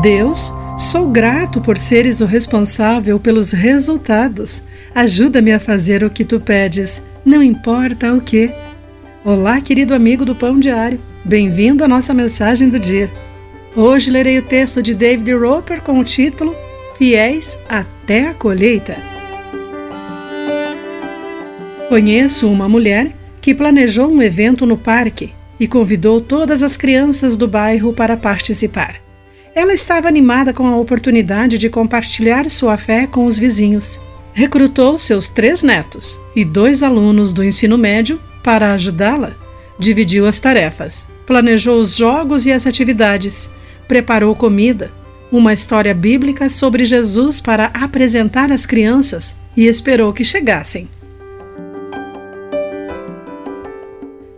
Deus, sou grato por seres o responsável pelos resultados. Ajuda-me a fazer o que tu pedes, não importa o que. Olá, querido amigo do Pão Diário. Bem-vindo à nossa mensagem do dia. Hoje lerei o texto de David Roper com o título Fiéis até a colheita. Conheço uma mulher que planejou um evento no parque e convidou todas as crianças do bairro para participar. Ela estava animada com a oportunidade de compartilhar sua fé com os vizinhos. Recrutou seus três netos e dois alunos do ensino médio para ajudá-la. Dividiu as tarefas, planejou os jogos e as atividades, preparou comida, uma história bíblica sobre Jesus para apresentar às crianças e esperou que chegassem.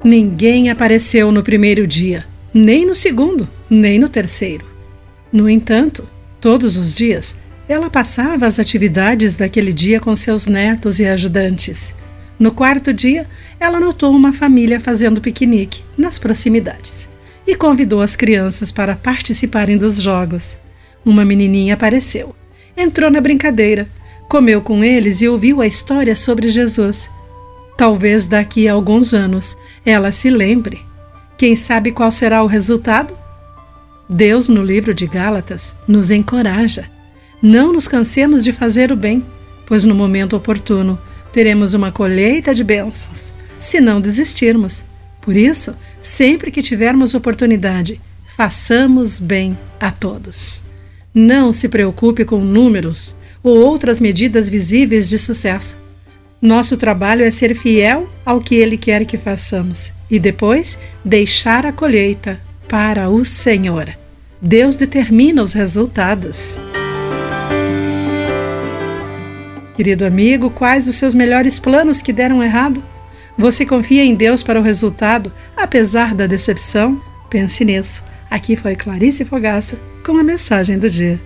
Ninguém apareceu no primeiro dia, nem no segundo, nem no terceiro. No entanto, todos os dias, ela passava as atividades daquele dia com seus netos e ajudantes. No quarto dia, ela notou uma família fazendo piquenique nas proximidades e convidou as crianças para participarem dos jogos. Uma menininha apareceu, entrou na brincadeira, comeu com eles e ouviu a história sobre Jesus. Talvez daqui a alguns anos ela se lembre. Quem sabe qual será o resultado? Deus, no livro de Gálatas, nos encoraja. Não nos cansemos de fazer o bem, pois no momento oportuno teremos uma colheita de bênçãos, se não desistirmos. Por isso, sempre que tivermos oportunidade, façamos bem a todos. Não se preocupe com números ou outras medidas visíveis de sucesso. Nosso trabalho é ser fiel ao que Ele quer que façamos e depois deixar a colheita para o Senhor. Deus determina os resultados. Querido amigo, quais os seus melhores planos que deram errado? Você confia em Deus para o resultado, apesar da decepção? Pense nisso. Aqui foi Clarice Fogaça com a mensagem do dia.